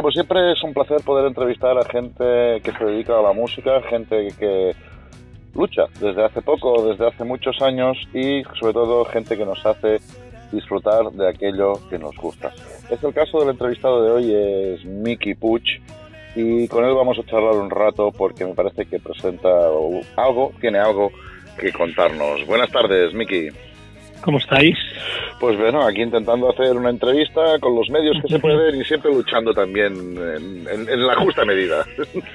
como siempre es un placer poder entrevistar a gente que se dedica a la música, gente que lucha desde hace poco, desde hace muchos años y sobre todo gente que nos hace disfrutar de aquello que nos gusta. Este el caso del entrevistado de hoy es Mickey Puch y con él vamos a charlar un rato porque me parece que presenta algo, tiene algo que contarnos. Buenas tardes, Mickey. ¿Cómo estáis? Pues bueno, aquí intentando hacer una entrevista con los medios que se pueden y siempre luchando también en, la justa medida.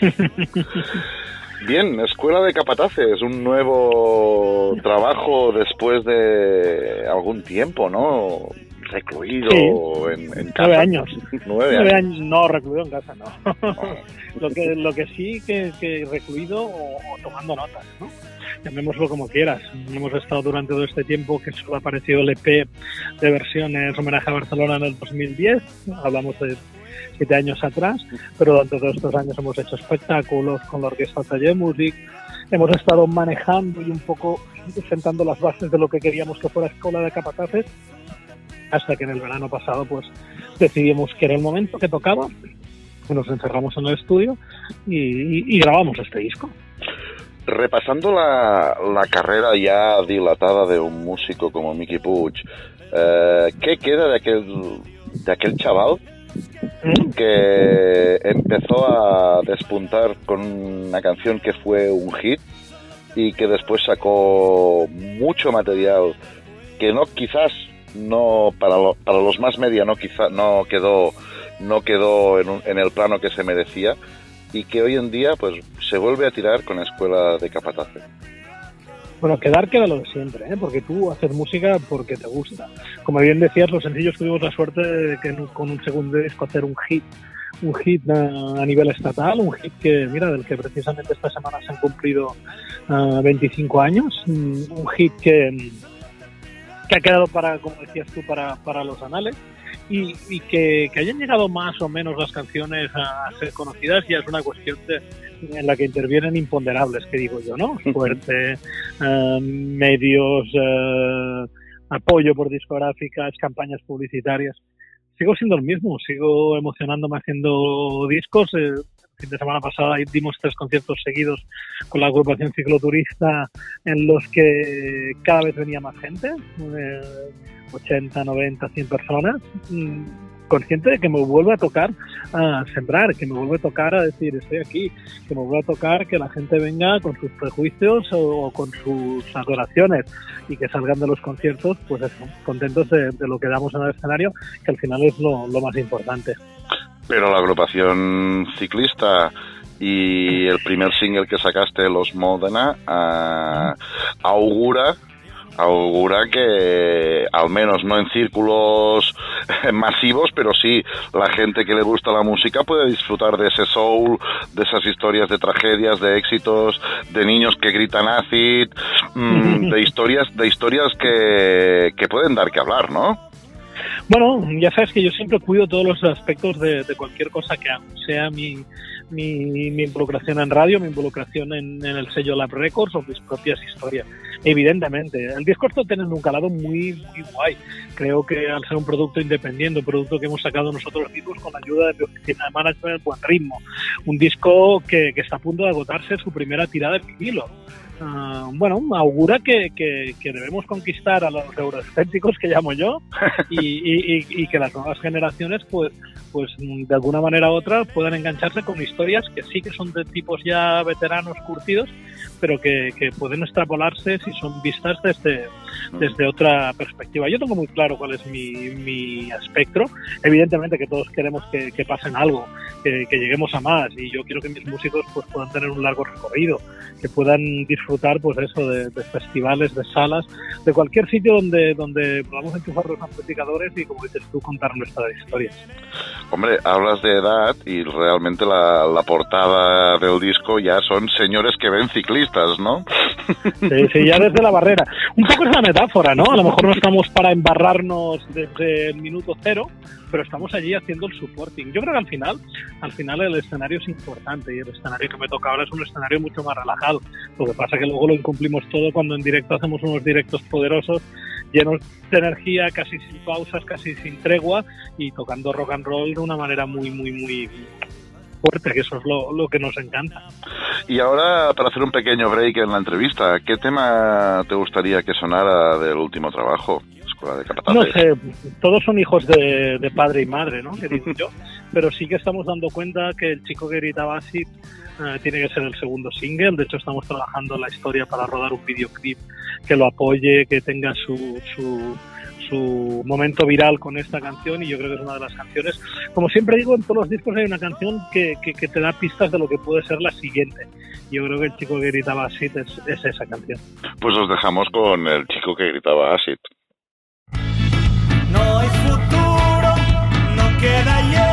Bien, Escuela de Capataces, un nuevo trabajo después de algún tiempo, ¿no? Recluido en, casa. Nueve años. Nueve, años. No, recluido en casa, no. lo, que, lo que sí que, que recluido o tomando notas, ¿no? llamémoslo como quieras. Hemos estado durante todo este tiempo que solo ha aparecido el EP de versiones homenaje a Barcelona en el 2010, hablamos de siete años atrás, pero durante todos estos años hemos hecho espectáculos con la Orquesta Taller Music, hemos estado manejando y un poco sentando las bases de lo que queríamos que fuera Escuela de Capataces, hasta que en el verano pasado pues decidimos que era el momento que tocaba, nos encerramos en el estudio y grabamos este disco. Repasando la, carrera ya dilatada de un músico como Mickey Puch, eh, ¿qué queda de aquel, de aquel chaval que empezó a despuntar con una canción que fue un hit y que después sacó mucho material que no quizás no para, para los más media no quizá no quedó no quedó en, en el plano que se merecía y que hoy en día pues se vuelve a tirar con la escuela de capataces. Bueno, quedar queda lo de siempre, ¿eh? porque tú haces música porque te gusta. Como bien decías, los sencillos tuvimos la suerte de que con un segundo disco hacer un hit, un hit a, nivel estatal, un hit que, mira, del que precisamente esta semana se han cumplido 25 años, un hit que, que ha quedado para, como decías tú, para, para los anales y, que, hayan llegado más o menos las canciones a ser conocidas ya es una cuestión en la que intervienen imponderables, que digo yo, ¿no? Fuerte, eh, medios, eh, apoyo por discográficas, campañas publicitarias. Sigo siendo el mismo, sigo emocionándome haciendo discos. Eh, fin de semana pasada dimos tres conciertos seguidos con la agrupación cicloturista en los que cada vez venía más gente. 80, 90, 100 personas, mm, consciente de que me vuelve a tocar a sembrar, que me vuelve a tocar a decir estoy aquí, que me vuelve a tocar que la gente venga con sus prejuicios o, con sus adoraciones y que salgan de los conciertos, pues eso, contentos de, lo que damos en el escenario, que al final es lo, más importante. Pero la agrupación ciclista y el primer single que sacaste, Los Modena, uh, augura augura que al menos no en círculos masivos, pero sí la gente que le gusta la música puede disfrutar de ese soul, de esas historias de tragedias, de éxitos, de niños que gritan acid, mm, de historias, de historias que, que pueden dar que hablar, ¿no? Bueno, ya sabes que yo siempre cuido todos los aspectos de, cualquier cosa que hago, sea mi, mi, involucración en radio, mi involucración en, el sello Lab Records o mis propias historias. Evidentemente, el disco esto tiene un calado muy, muy guay. Creo que al ser un producto independiente, un producto que hemos sacado nosotros mismos con la ayuda de mi oficina de management, buen ritmo. Un disco que, que está a punto de agotarse su primera tirada de vinilo. Uh, bueno, augura que, que, que, debemos conquistar a los euroescépticos que llamo yo y, y, y, que las nuevas generaciones pues pues de alguna manera u otra puedan engancharse con historias que sí que son de tipos ya veteranos curtidos pero que, que pueden extrapolarse si son vistas desde, desde otra perspectiva. Yo tengo muy claro cuál es mi, mi espectro. Evidentemente que todos queremos que, que pasen algo, que, que, lleguemos a más y yo quiero que mis músicos pues puedan tener un largo recorrido, que puedan disfrutar pues eso de, de festivales, de salas, de cualquier sitio donde, donde podamos enchufar los amplificadores y como dices tú contar nuestras historias. Hombre, hablas de edad y realmente la, la portada del disco ya son señores que ven ciclistas, ¿no? Sí, sí, ya desde la barrera. Un poco es la metáfora, ¿no? A lo mejor no estamos para embarrarnos desde el minuto cero, pero estamos allí haciendo el supporting. Yo creo que al final, al final el escenario es importante y el escenario que me toca ahora es un escenario mucho más relajado. Lo que pasa es que luego lo incumplimos todo cuando en directo hacemos unos directos poderosos, llenos de energía, casi sin pausas, casi sin tregua y tocando rock and roll de una manera muy, muy, muy fuerte, que eso es lo, lo, que nos encanta. Y ahora, para hacer un pequeño break en la entrevista, ¿qué tema te gustaría que sonara del último trabajo? Escuela de No sé, todos son hijos de, de padre y madre, ¿no? Que digo yo. Pero sí que estamos dando cuenta que el chico que gritaba así eh, tiene que ser el segundo single. De hecho, estamos trabajando la historia para rodar un videoclip que lo apoye, que tenga su, su, su momento viral con esta canción y yo creo que es una de las canciones. Como siempre digo, en todos los discos hay una canción que, que, que te da pistas de lo que puede ser la siguiente. Yo creo que el chico que gritaba Acid es, es esa canción. Pues os dejamos con el chico que gritaba Acid. No hay futuro, no queda hielo,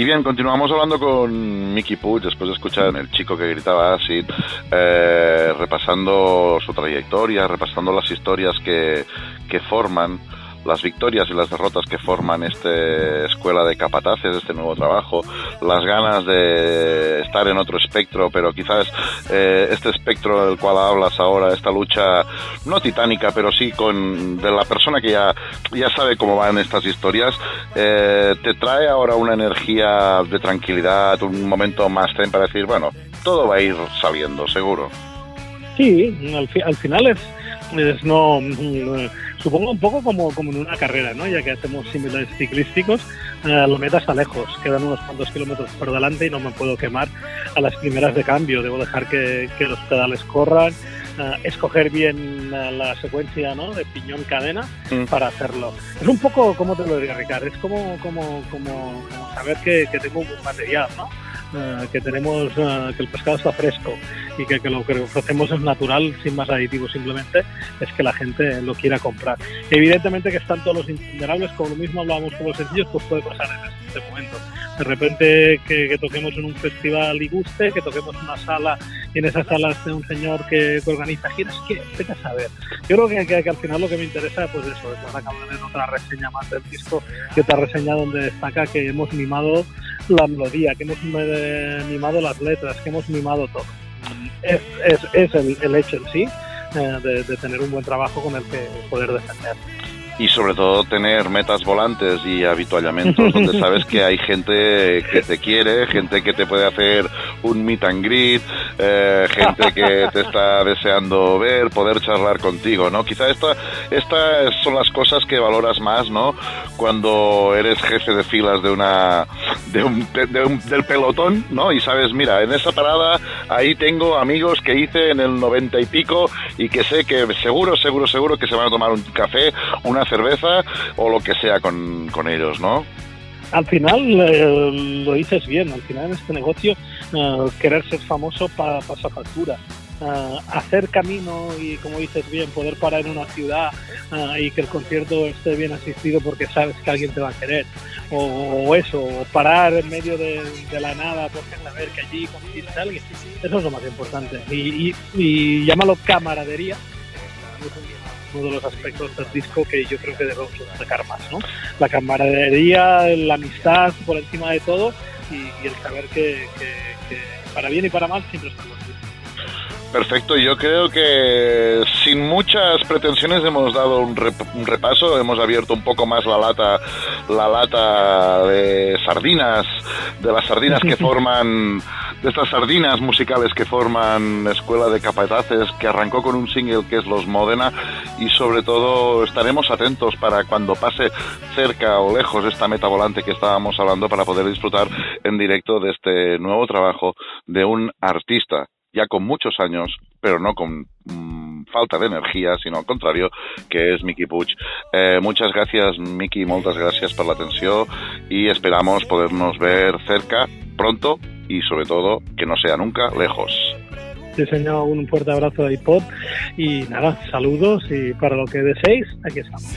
Y bien, continuamos hablando con Mickey Puig después de escuchar el chico que gritaba Acid, eh, repasando su trayectoria, repasando las historias que, que forman las victorias y las derrotas que forman esta escuela de capataces, este nuevo trabajo, las ganas de estar en otro espectro, pero quizás eh, este espectro del cual hablas ahora, esta lucha no titánica, pero sí con de la persona que ya, ya sabe cómo van estas historias, eh, te trae ahora una energía de tranquilidad, un momento más zen para decir, bueno, todo va a ir saliendo, seguro. Sí, al, fi- al final es, es no, mm, supongo un poco como, como en una carrera, ¿no? Ya que hacemos similares ciclísticos, eh, la meta está lejos, quedan unos cuantos kilómetros por delante y no me puedo quemar a las primeras de cambio, debo dejar que, que los pedales corran, eh, escoger bien eh, la secuencia ¿no? de piñón-cadena Mm. para hacerlo. Es un poco, como te lo diría Ricardo? Es como, como, como, como saber que, que tengo un buen material, ¿no? Eh, que tenemos, eh, que el pescado está fresco y que, que lo que ofrecemos es natural, sin más aditivos, simplemente es que la gente lo quiera comprar. Evidentemente que están todos los imponderables, como lo mismo hablábamos con los sencillos, pues puede pasar en este momento. De repente que, que toquemos en un festival y guste, que toquemos en una sala y en esa sala esté un señor que, que organiza giras, que vete a saber. Yo creo que, que- que al final lo que me interesa, pues eso, es acabar en otra reseña más del disco, y otra reseña donde destaca que hemos mimado la melodía, que hemos eh, mimado las letras, que hemos mimado todo. Es, es, es el, el hecho en sí eh, de, de tener un buen trabajo con el que poder defender. y sobre todo tener metas volantes y habituallamientos donde sabes que hay gente que te quiere, gente que te puede hacer un meet and greet, eh, gente que te está deseando ver, poder charlar contigo, ¿no? Quizá esta, estas son las cosas que valoras más, ¿no? Cuando eres jefe de filas de una, de un, de un- del pelotón, ¿no? Y sabes, mira, en esa parada ahí tengo amigos que hice en el noventa y pico y que sé que seguro, seguro, seguro que se van a tomar un café, una cerveza o lo que sea con, con ellos, ¿no? Al final eh, lo dices bien, al final en este negocio eh, querer ser famoso pa- pasa factura. Eh, hacer camino y como dices bien, poder parar en una ciudad eh, y que el concierto esté bien asistido porque sabes que alguien te va a querer. O, eso, o parar en medio de, la nada porque saber que allí conociste a alguien. Eso es lo más importante. Y, y, y llámalo camaradería. uno de los aspectos del disco que yo creo que debemos destacar más, ¿no? La camaradería, la amistad por encima de todo y, y el saber que, que- que para bien y para mal siempre estamos juntos. Perfecto, yo creo que sin muchas pretensiones hemos dado un, rep- un repaso, hemos abierto un poco más la lata, la lata de sardinas, de las sardinas que forman, de estas sardinas musicales que forman Escuela de Capataces, que arrancó con un single que es Los Modena, y sobre todo estaremos atentos para cuando pase cerca o lejos esta meta volante que estábamos hablando para poder disfrutar en directo de este nuevo trabajo de un artista ya con muchos años, pero no con mm, falta de energía, sino al contrario, que es Miki Puig. Eh, muchas gracias, Miki, muchas gracias por la atención y esperamos podernos ver cerca pronto y sobre todo que no sea nunca lejos. Enseño un fuerte abrazo de iPod y nada, saludos y para lo que deseéis, aquí estamos.